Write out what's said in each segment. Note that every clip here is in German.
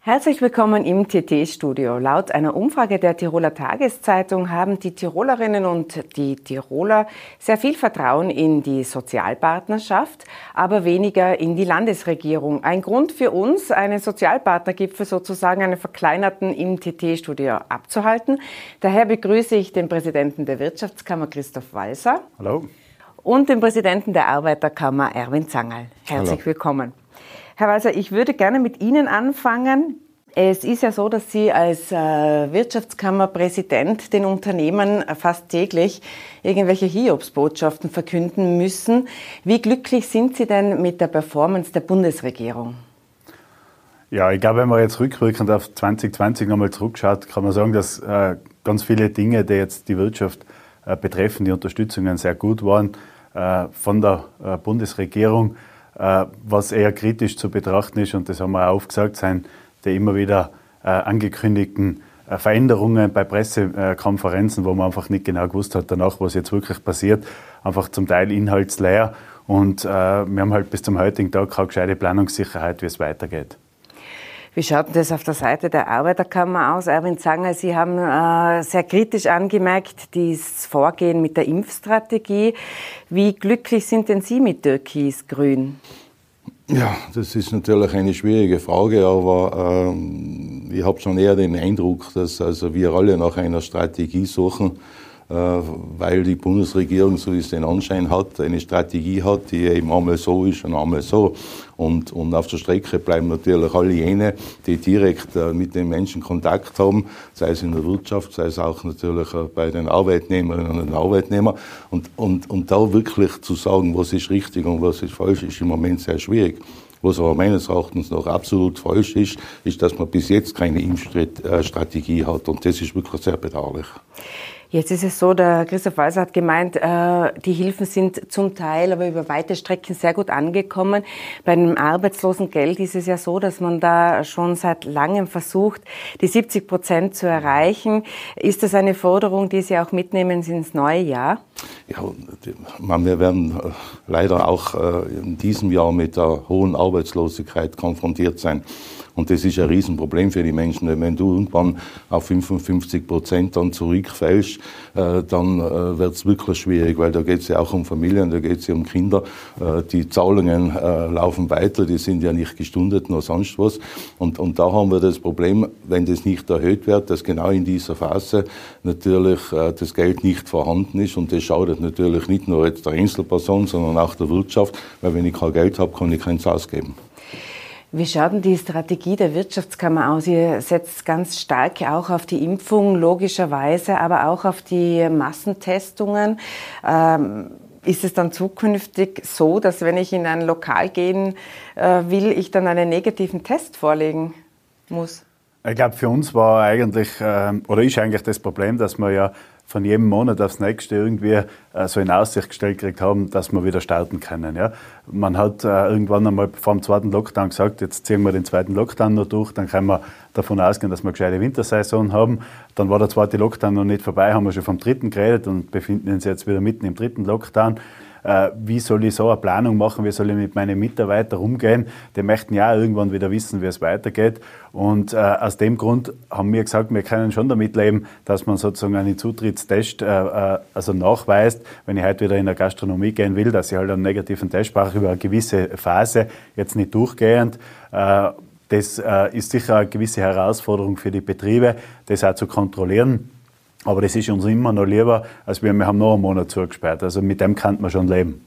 Herzlich willkommen im TT-Studio. Laut einer Umfrage der Tiroler Tageszeitung haben die Tirolerinnen und die Tiroler sehr viel Vertrauen in die Sozialpartnerschaft, aber weniger in die Landesregierung. Ein Grund für uns, einen Sozialpartnergipfel sozusagen einen verkleinerten im TT-Studio abzuhalten. Daher begrüße ich den Präsidenten der Wirtschaftskammer Christoph Walser. Hallo. Und den Präsidenten der Arbeiterkammer Erwin Zangerl. Herzlich Hallo. willkommen. Herr Walser, ich würde gerne mit Ihnen anfangen. Es ist ja so, dass Sie als äh, Wirtschaftskammerpräsident den Unternehmen fast täglich irgendwelche Hiobsbotschaften verkünden müssen. Wie glücklich sind Sie denn mit der Performance der Bundesregierung? Ja, ich glaube, wenn man jetzt rückwirkend auf 2020 nochmal zurückschaut, kann man sagen, dass äh, ganz viele Dinge, die jetzt die Wirtschaft äh, betreffen, die Unterstützungen sehr gut waren von der Bundesregierung. Äh, was eher kritisch zu betrachten ist, und das haben wir auch aufgesagt, sind die immer wieder äh, angekündigten äh, Veränderungen bei Pressekonferenzen, wo man einfach nicht genau gewusst hat danach, was jetzt wirklich passiert, einfach zum Teil inhaltsleer. Und wir haben halt bis zum heutigen Tag keine gescheite Planungssicherheit, wie es weitergeht. Wie schaut das auf der Seite der Arbeiterkammer aus? Erwin Zanger, Sie haben äh, sehr kritisch angemerkt, das Vorgehen mit der Impfstrategie. Wie glücklich sind denn Sie mit Türkis-Grün? Ja, das ist natürlich eine schwierige Frage, aber ähm, ich habe schon eher den Eindruck, dass also wir alle nach einer Strategie suchen, weil die Bundesregierung, so wie es den Anschein hat, eine Strategie hat, die eben einmal so ist und einmal so. Und, und auf der Strecke bleiben natürlich alle jene, die direkt äh, mit den Menschen Kontakt haben, sei es in der Wirtschaft, sei es auch natürlich äh, bei den Arbeitnehmerinnen und Arbeitnehmern. Und, und, und da wirklich zu sagen, was ist richtig und was ist falsch, ist im Moment sehr schwierig. Was aber meines Erachtens noch absolut falsch ist, ist, dass man bis jetzt keine Impfstrategie hat. Und das ist wirklich sehr bedauerlich. Jetzt ist es so, der Christoph Walser hat gemeint, äh, die Hilfen sind zum Teil, aber über weite Strecken sehr gut angekommen. Bei einem Arbeitslosengeld ist es ja so, dass man da schon seit langem versucht, die 70 Prozent zu erreichen. Ist das eine Forderung, die Sie auch mitnehmen ins neue Jahr? Ja, wir werden äh, leider auch äh, in diesem Jahr mit der hohen Arbeitslosigkeit konfrontiert sein. Und das ist ein Riesenproblem für die Menschen. Wenn du irgendwann auf 55 Prozent dann zurückfällst, äh, dann äh, wird es wirklich schwierig, weil da geht es ja auch um Familien, da geht es ja um Kinder. Äh, die Zahlungen laufen weiter, die sind ja nicht gestundet noch sonst was. Und, und da haben wir das Problem, wenn das nicht erhöht wird, dass genau in dieser Phase natürlich das Geld nicht vorhanden ist. Und das schadet natürlich nicht nur jetzt der Einzelperson, sondern auch der Wirtschaft, weil wenn ich kein Geld habe, kann ich keins ausgeben. Wie schaut denn die Strategie der Wirtschaftskammer aus? Ihr setzt ganz stark auch auf die Impfung, logischerweise, aber auch auf die Massentestungen. Ähm, ist es dann zukünftig so, dass wenn ich in ein Lokal gehen äh, will, ich dann einen negativen Test vorlegen muss? Ich glaube, für uns war eigentlich, äh, oder ist eigentlich das Problem, dass wir ja von jedem Monat aufs nächste irgendwie äh, so in Aussicht gestellt gekriegt haben, dass wir wieder starten können. Ja. Man hat äh, irgendwann einmal vor dem zweiten Lockdown gesagt, jetzt ziehen wir den zweiten Lockdown noch durch, dann können wir davon ausgehen, dass wir eine gescheite Wintersaison haben. Dann war der zweite Lockdown noch nicht vorbei, haben wir schon vom dritten geredet und befinden uns jetzt wieder mitten im dritten Lockdown wie soll ich so eine Planung machen, wie soll ich mit meinen Mitarbeitern umgehen. Die möchten ja irgendwann wieder wissen, wie es weitergeht. Und äh, aus dem Grund haben wir gesagt, wir können schon damit leben, dass man sozusagen einen Zutrittstest äh, äh also nachweist, wenn ich heute wieder in der Gastronomie gehen will, dass ich halt einen negativen Test brauche über eine gewisse Phase, jetzt nicht durchgehend. Äh, das äh, ist sicher eine gewisse Herausforderung für die Betriebe, das auch zu kontrollieren. Aber das ist uns immer noch lieber, als wir, wir haben noch einen Monat zugesperrt. Also mit dem kann man schon leben.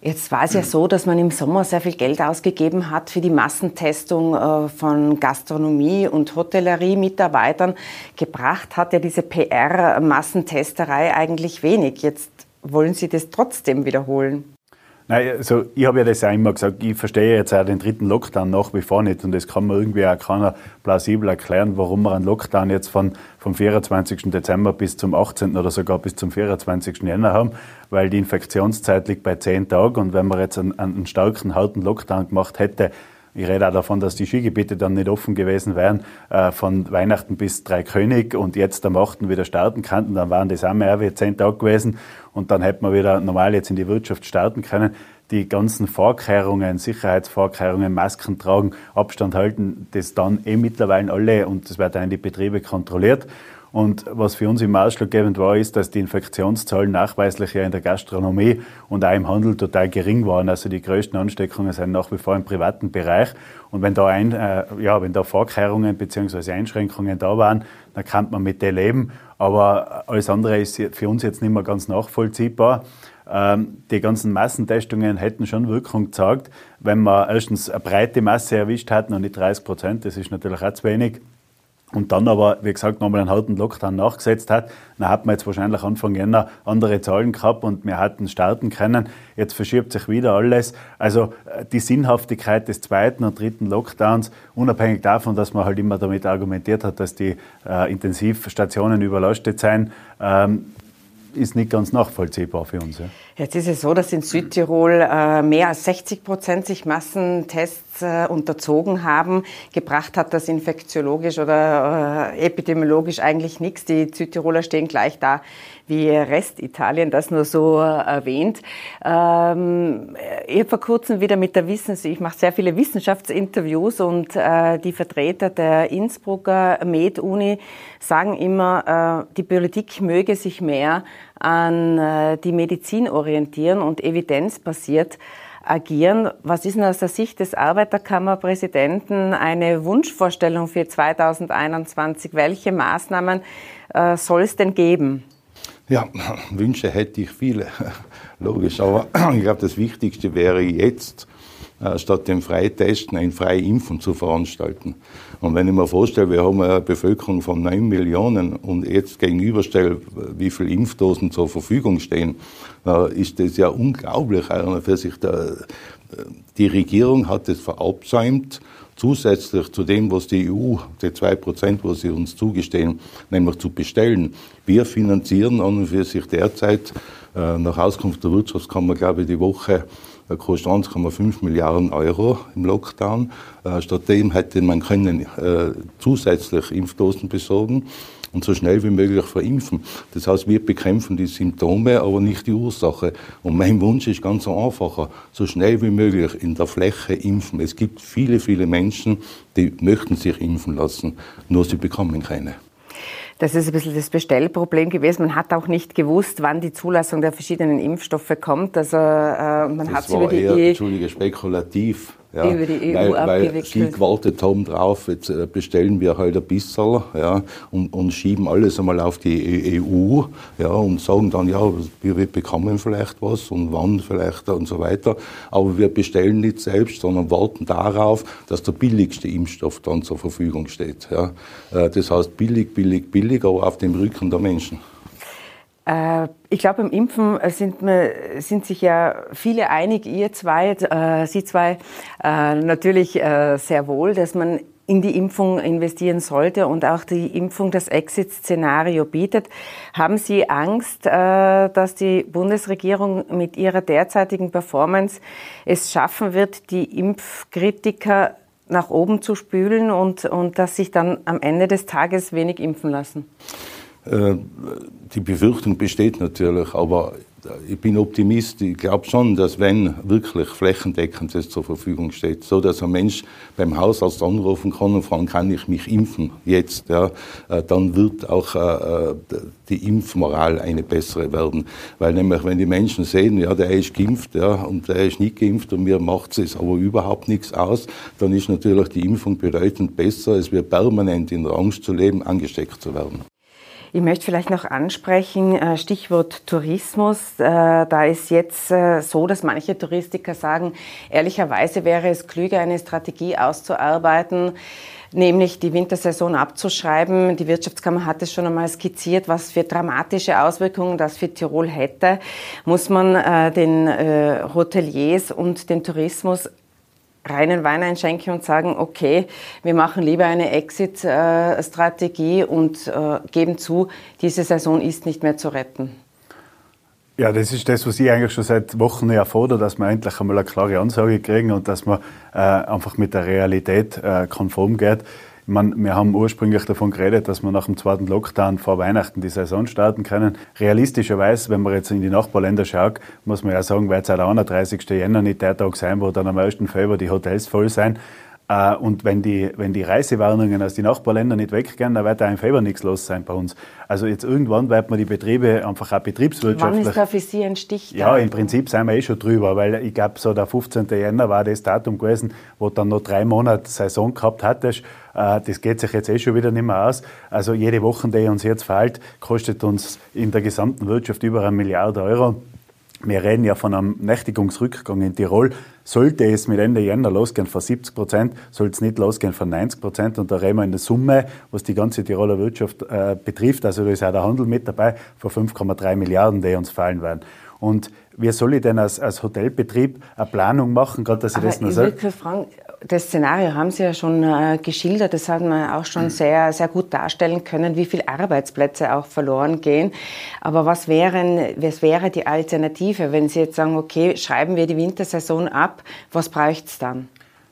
Jetzt war es ja so, dass man im Sommer sehr viel Geld ausgegeben hat für die Massentestung äh, von Gastronomie und Hotellerie-Mitarbeitern. Gebracht hat ja diese PR-Massentesterei eigentlich wenig. Jetzt wollen Sie das trotzdem wiederholen. Nein, also ich habe ja das auch immer gesagt, ich verstehe jetzt auch den dritten Lockdown nach wie vor nicht und das kann mir irgendwie auch keiner plausibel erklären, warum wir einen Lockdown jetzt von, vom 24. Dezember bis zum 18. oder sogar bis zum 24. Jänner haben, weil die Infektionszeit liegt bei zehn Tagen und wenn man jetzt einen, einen starken, harten Lockdown gemacht hätte, ich rede auch davon, dass die Skigebiete dann nicht offen gewesen wären, äh, von Weihnachten bis Dreikönig und jetzt am 8. wieder starten könnten, dann waren das auch mehr wie zehn Tage gewesen und dann hätte man wieder normal jetzt in die Wirtschaft starten können. die ganzen Vorkehrungen, Sicherheitsvorkehrungen, Masken tragen, Abstand halten, das dann eh mittlerweile alle und das wird auch in die Betriebe kontrolliert. Und was für uns immer ausschlaggebend war, ist, dass die Infektionszahlen nachweislich ja in der Gastronomie und auch im Handel total gering waren. Also die größten Ansteckungen sind nach wie vor im privaten Bereich. Und wenn da, ein, äh, ja, wenn da Vorkehrungen bzw. Einschränkungen da waren, dann kann man mit dem leben. Aber alles andere ist für uns jetzt nicht mehr ganz nachvollziehbar. Ähm, die ganzen Massentestungen hätten schon Wirkung gezeigt, wenn wir erstens eine breite Masse erwischt hätten und nicht 30 Prozent. Das ist natürlich auch zu wenig und dann aber, wie gesagt, nochmal einen harten Lockdown nachgesetzt hat, dann hat man jetzt wahrscheinlich Anfang Jänner andere Zahlen gehabt und wir hatten starten können. Jetzt verschiebt sich wieder alles. Also äh, die Sinnhaftigkeit des zweiten und dritten Lockdowns, unabhängig davon, dass man halt immer damit argumentiert hat, dass die äh, Intensivstationen überlastet seien, ähm, ist nicht ganz nachvollziehbar für uns. Ja. Jetzt ist es so, dass in Südtirol äh, mehr als 60 Prozent sich Massentests äh, unterzogen haben. Gebracht hat das infektiologisch oder äh, epidemiologisch eigentlich nichts. Die Südtiroler stehen gleich da wie Restitalien, das nur so erwähnt. Ähm, ich vor kurzem wieder mit der Wissens, ich mache sehr viele Wissenschaftsinterviews und äh, die Vertreter der Innsbrucker Med-Uni sagen immer, äh, die Politik möge sich mehr an äh, die Medizin orientieren und evidenzbasiert agieren. Was ist denn aus der Sicht des Arbeiterkammerpräsidenten eine Wunschvorstellung für 2021? Welche Maßnahmen äh, soll es denn geben? Ja, Wünsche hätte ich viele, logisch. Aber ich glaube, das Wichtigste wäre jetzt, äh, statt dem Freitesten ein Freiimpfen zu veranstalten. Und wenn ich mir vorstelle, wir haben eine Bevölkerung von 9 Millionen und jetzt gegenüberstelle, wie viele Impfdosen zur Verfügung stehen, äh, ist das ja unglaublich. Für sich die Regierung hat es verabsäumt, zusätzlich zu dem, was die EU, die zwei Prozent, was sie uns zugestehen, nämlich zu bestellen. Wir finanzieren an und für sich derzeit äh, nach Auskunft der Wirtschaftskammer, glaube ich, die Woche kostet 1,5 Milliarden Euro im Lockdown. Äh, stattdem hätte man können äh, zusätzlich Impfdosen besorgen und so schnell wie möglich verimpfen. Das heißt, wir bekämpfen die Symptome, aber nicht die Ursache. Und mein Wunsch ist ganz einfacher, so schnell wie möglich in der Fläche impfen. Es gibt viele, viele Menschen, die möchten sich impfen lassen, nur sie bekommen keine. Das ist ein bisschen das Bestellproblem gewesen. Man hat auch nicht gewusst, wann die Zulassung der verschiedenen Impfstoffe kommt. Also äh, man hat es über die eher, Entschuldige, spekulativ ja, über die EU weil, abgewickelt. Weil sie gewartet haben drauf, jetzt äh, bestellen wir halt ein bisschen ja, und, und schieben alles einmal auf die EU ja, und sagen dann, ja, wir, wir bekommen vielleicht was und wann vielleicht und so weiter. Aber wir bestellen nicht selbst, sondern warten darauf, dass der billigste Impfstoff dann zur Verfügung steht. Ja. Äh, das heißt billig, billig, billig, aber auf dem Rücken der Menschen. Äh, ich glaube, beim Impfen sind, sind, sich ja viele einig, ihr zwei, äh, Sie zwei, äh, natürlich äh, sehr wohl, dass man in die Impfung investieren sollte und auch die Impfung das Exit-Szenario bietet. Haben Sie Angst, äh, dass die Bundesregierung mit ihrer derzeitigen Performance es schaffen wird, die Impfkritiker nach oben zu spülen und, und dass sich dann am Ende des Tages wenig impfen lassen? Äh, die Befürchtung besteht natürlich, aber ich bin Optimist. Ich glaube schon, dass wenn wirklich flächendeckend das zur Verfügung steht, so dass ein Mensch beim Hausarzt anrufen kann und fragen, kann ich mich impfen jetzt, ja, äh, dann wird auch äh, die Impfmoral eine bessere werden. Weil nämlich, wenn die Menschen sehen, ja, der ist geimpft, ja, und der ist nicht geimpft und mir macht es aber überhaupt nichts aus, dann ist natürlich die Impfung bedeutend besser, als wir permanent in der Angst zu leben, angesteckt zu werden. Ich möchte vielleicht noch ansprechen, äh, Stichwort Tourismus. Äh, da ist jetzt äh, so, dass manche Touristiker sagen, ehrlicherweise wäre es klüger, eine Strategie auszuarbeiten, nämlich die Wintersaison abzuschreiben. Die Wirtschaftskammer hat es schon einmal skizziert, was für dramatische Auswirkungen das für Tirol hätte. Muss man den Hoteliers und den Tourismus reinen Wein einschenken und sagen, okay, wir machen lieber eine Exit-Strategie und äh, geben zu, diese Saison ist nicht mehr zu retten? Ja, das ist das, was ich eigentlich schon seit Wochen erfordere, dass wir endlich einmal eine klare Ansage kriegen und dass man äh, einfach mit der Realität äh, konform geht. Ich Man, wir haben ursprünglich davon geredet, dass wir nach dem zweiten Lockdown vor Weihnachten die Saison starten können. Realistischerweise, wenn man jetzt in die Nachbarländer schaut, muss man ja sagen, wird es der 31. Jänner nicht der Tag sein, wo dann am 1. Februar die Hotels voll sein. Äh, und wenn die, wenn die Reisewarnungen aus den Nachbarländern nicht weggehen, dann wird auch im Februar nichts los sein bei uns. Also jetzt irgendwann wird man die Betriebe einfach auch betriebswirtschaftlich... Wann ist da für Sie ein Stich? Ja, im Prinzip sind wir eh schon drüber, weil ich glaube, so der 15. Jänner war das Datum gewesen, wo dann noch drei Monate Saison gehabt hattest. Äh, das geht sich jetzt eh schon wieder nicht mehr aus. Also jede Woche, die uns jetzt fehlt, kostet uns in der gesamten Wirtschaft über eine Milliarde Euro. Wir reden ja von einem Nächtigungsrückgang in Tirol. Sollte es mit Ende Jänner losgehen von 70 Prozent, soll es nicht losgehen von 90 Prozent. Und da reden wir in der Summe, was die ganze Tiroler Wirtschaft äh, betrifft, also da ist auch der Handel mit dabei, von 5,3 Milliarden, die uns fallen werden. Und wie soll ich denn als, als Hotelbetrieb eine Planung machen, gerade dass ich Aber das noch ich sage? fragen, das Szenario haben Sie ja schon äh, geschildert, das hat man auch schon sehr, sehr gut darstellen können, wie viele Arbeitsplätze auch verloren gehen. Aber was, wären, was wäre die Alternative, wenn Sie jetzt sagen, okay, schreiben wir die Wintersaison ab, was bräuchte es dann?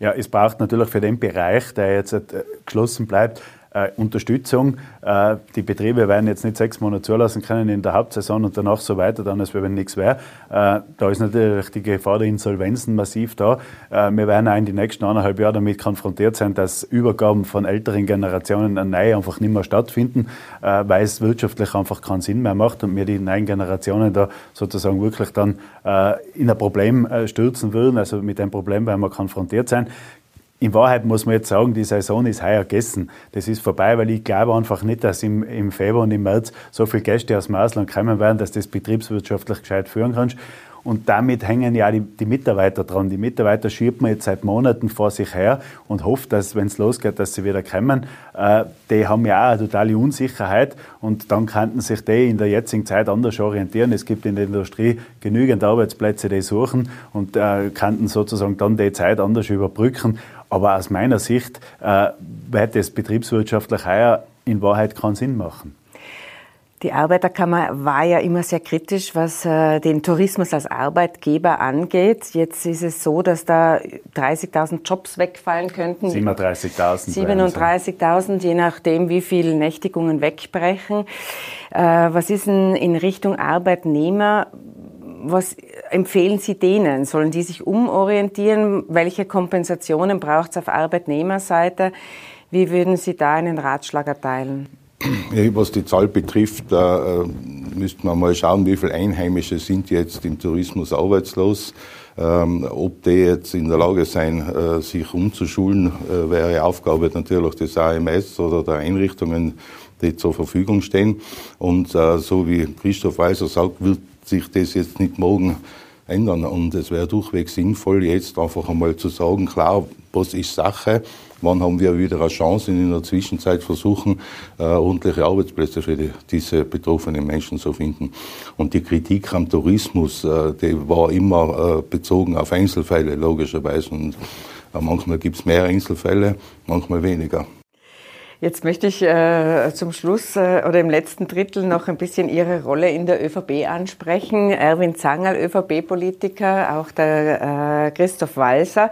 Ja, es braucht natürlich für den Bereich, der jetzt äh, geschlossen bleibt, äh, Unterstützung. Äh, die Betriebe werden jetzt nicht sechs Monate zulassen können in der Hauptsaison und danach so weiter, dann als wenn nichts wäre. Äh, da ist natürlich die Gefahr der Insolvenzen massiv da. Äh, wir werden auch in den nächsten eineinhalb Jahren damit konfrontiert sein, dass Übergaben von älteren Generationen an neue einfach nicht mehr stattfinden, äh, weil es wirtschaftlich einfach keinen Sinn mehr macht und wir die neuen Generationen da sozusagen wirklich dann äh, in ein Problem stürzen würden. Also mit dem Problem werden wir konfrontiert sein. In Wahrheit muss man jetzt sagen, die Saison ist heuer gegessen. Das ist vorbei, weil ich glaube einfach nicht, dass im, im Februar und im März so viele Gäste aus dem Ausland kommen werden, dass das betriebswirtschaftlich gescheit führen kannst. Und damit hängen ja die, die, Mitarbeiter dran. Die Mitarbeiter schiebt man jetzt seit Monaten vor sich her und hofft, dass, wenn es losgeht, dass sie wieder kommen. Äh, die haben ja auch eine totale Unsicherheit und dann könnten sich die in der jetzigen Zeit anders orientieren. Es gibt in der Industrie genügend Arbeitsplätze, die suchen und äh, könnten sozusagen dann die Zeit anders überbrücken. Aber aus meiner Sicht äh, wird das betriebswirtschaftlich heuer in Wahrheit keinen Sinn machen. Die Arbeiterkammer war ja immer sehr kritisch, was äh, den Tourismus als Arbeitgeber angeht. Jetzt ist es so, dass da 30.000 Jobs wegfallen könnten. 37.000. 37.000, je nachdem, wie viele Nächtigungen wegbrechen. Äh, was ist denn in Richtung Arbeitnehmer? Was empfehlen Sie denen? Sollen die sich umorientieren? Welche Kompensationen braucht es auf Arbeitnehmerseite? Wie würden Sie da einen Ratschlag erteilen? Was die Zahl betrifft, da äh, müsste man mal schauen, wie viele Einheimische sind jetzt im Tourismus arbeitslos. Ähm, ob die jetzt in der Lage sein, äh, sich umzuschulen, äh, wäre Aufgabe natürlich des AMS oder der Einrichtungen, die zur Verfügung stehen. Und so wie Christoph Weiser sagt, wird sich das jetzt nicht morgen ändern. Und es wäre durchweg sinnvoll, jetzt einfach einmal zu sagen, klar, was ist Sache, wann haben wir wieder eine Chance und in der Zwischenzeit versuchen, äh, ordentliche Arbeitsplätze für die, diese betroffenen Menschen zu finden. Und die Kritik am Tourismus, äh, die war immer äh, bezogen auf Einzelfälle, logischerweise. Und äh, manchmal gibt es mehr Einzelfälle, manchmal weniger. Jetzt möchte ich äh, zum Schluss äh, oder im letzten Drittel noch ein bisschen Ihre Rolle in der ÖVP ansprechen. Erwin Zangerl, ÖVP-Politiker, auch der äh, Christoph Walser.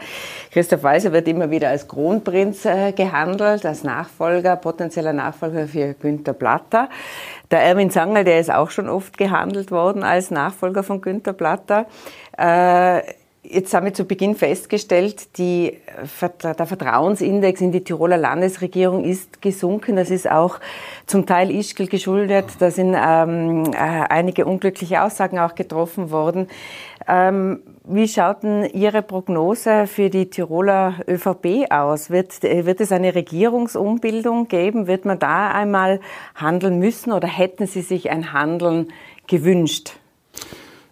Christoph Walser wird immer wieder als Kronprinz äh, gehandelt, als Nachfolger, potenzieller Nachfolger für Günter Platter. Der Erwin Zangerl, der ist auch schon oft gehandelt worden als Nachfolger von Günter Platter. Jetzt haben wir zu Beginn festgestellt, die, der Vertrauensindex in die Tiroler Landesregierung ist gesunken. Das ist auch zum Teil Ischgl geschuldet. Da sind ähm, äh, einige unglückliche Aussagen auch getroffen worden. Ähm, wie schaut denn Ihre Prognose für die Tiroler ÖVP aus? Wird, wird es eine Regierungsumbildung geben? Wird man da einmal handeln müssen oder hätten Sie sich ein Handeln gewünscht?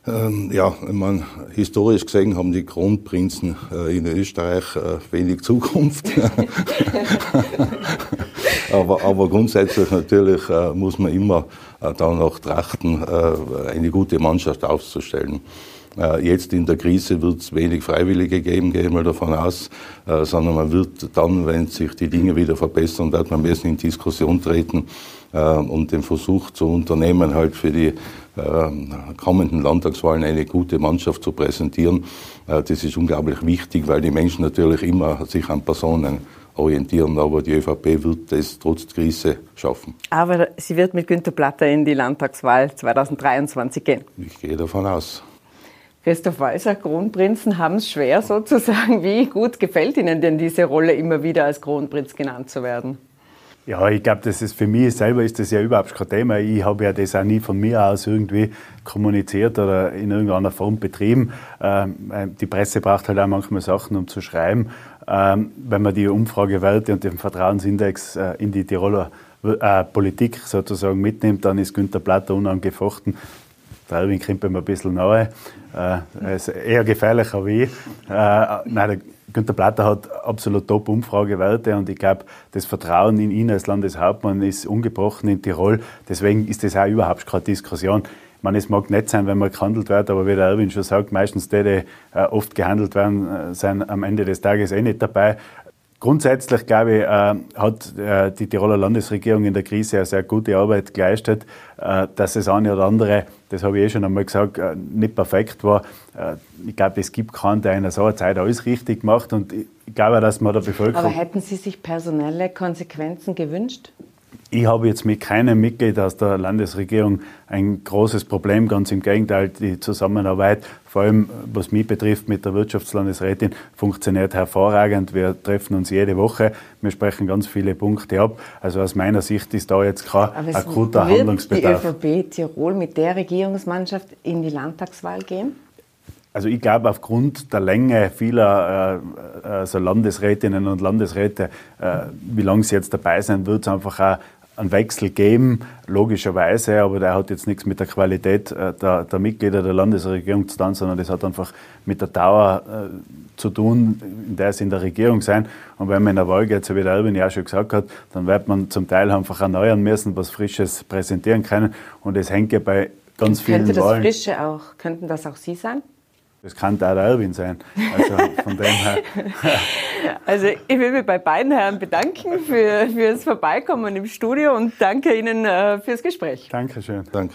Ähm, ja, ich meine, historisch gesehen haben die Kronprinzen äh, in Österreich äh, wenig Zukunft. aber, aber grundsätzlich natürlich äh, muss man immer danach trachten, eine gute Mannschaft aufzustellen. Äh, jetzt in der Krise wird es wenig Freiwillige geben, gehe ich mal davon aus, sondern man wird dann, wenn sich die Dinge wieder verbessern, wird man am besten in Diskussion treten und den Versuch zu unternehmen, halt für die kommenden Landtagswahlen eine gute Mannschaft zu präsentieren. Äh, das ist unglaublich wichtig, weil die Menschen natürlich immer sich an Personen orientieren. Aber die ÖVP wird das trotz Krise schaffen. Aber sie wird mit Günter Platter in die Landtagswahl 2023 gehen. Ich gehe davon aus. Christoph Walser, Kronprinzen haben es schwer sozusagen. Wie gut gefällt Ihnen denn diese Rolle, immer wieder als Kronprinz genannt zu werden? Ja, ich glaube, das ist für mich selber ist das ja überhaupt kein Thema. Ich habe ja das auch nie von mir aus irgendwie kommuniziert oder in irgendeiner Form betrieben. Ähm, die Presse braucht halt auch manchmal Sachen, um zu schreiben. Ähm, wenn man die Umfragewerte und den Vertrauensindex äh, in die Tiroler äh, Politik sozusagen mitnimmt, dann ist Günter Platter unangefochten. Der Erwin kommt mir ein bisschen nahe. Äh, ist eher gefährlicher wie ich. Äh, nein, Günter Platter hat absolut top Umfragewerte und ich glaube, das Vertrauen in ihn als Landeshauptmann ist ungebrochen in Tirol. Deswegen ist das auch überhaupt keine Diskussion. Ich meine, es mag nett sein, wenn man gehandelt wird, aber wie der Erwin schon sagt, meistens die, die äh, oft gehandelt werden, äh, sind am Ende des Tages eh nicht dabei. Grundsätzlich, glaube ich, äh, hat äh, die Tiroler Landesregierung in der Krise eine sehr gute Arbeit geleistet. Äh, dass das eine oder andere, das habe ich eh schon einmal gesagt, nicht perfekt war. Ich glaube, es gibt keinen, der in so einer Zeit alles richtig macht. Und ich glaube, dass man der Bevölkerung. Aber hätten Sie sich personelle Konsequenzen gewünscht? Ich habe jetzt mit keinem Mitglied aus der Landesregierung ein großes Problem. Ganz im Gegenteil, die Zusammenarbeit, vor allem was mich betrifft mit der Wirtschaftslandesrätin, funktioniert hervorragend. Wir treffen uns jede Woche. Wir sprechen ganz viele Punkte ab. Also aus meiner Sicht ist da jetzt kein Aber akuter wird Handlungsbedarf. die ÖVP Tirol mit der Regierungsmannschaft in die Landtagswahl gehen? Also ich glaube, aufgrund der Länge vieler äh, also Landesrätinnen und Landesräte, äh, wie lange sie jetzt dabei sein wird es einfach auch einen Wechsel geben, logischerweise, aber der hat jetzt nichts mit der Qualität äh, der, der, Mitglieder der Landesregierung zu tun, sondern das hat einfach mit der Dauer äh, zu tun, in der sie in der Regierung sein. Und wenn man in der Wahl geht, so wie der Erwin ja schon gesagt hat, dann wird man zum Teil einfach erneuern müssen, was Frisches präsentieren können. Und es hängt ja bei ganz vielen Könnte das Wahlen. Frische auch, könnten das auch Sie sein? Das kann der Erwin sein. Also von dem her. Also ich will mich bei beiden Herren bedanken für, fürs Vorbeikommen im Studio und danke Ihnen äh, fürs Gespräch. Dankeschön. Danke.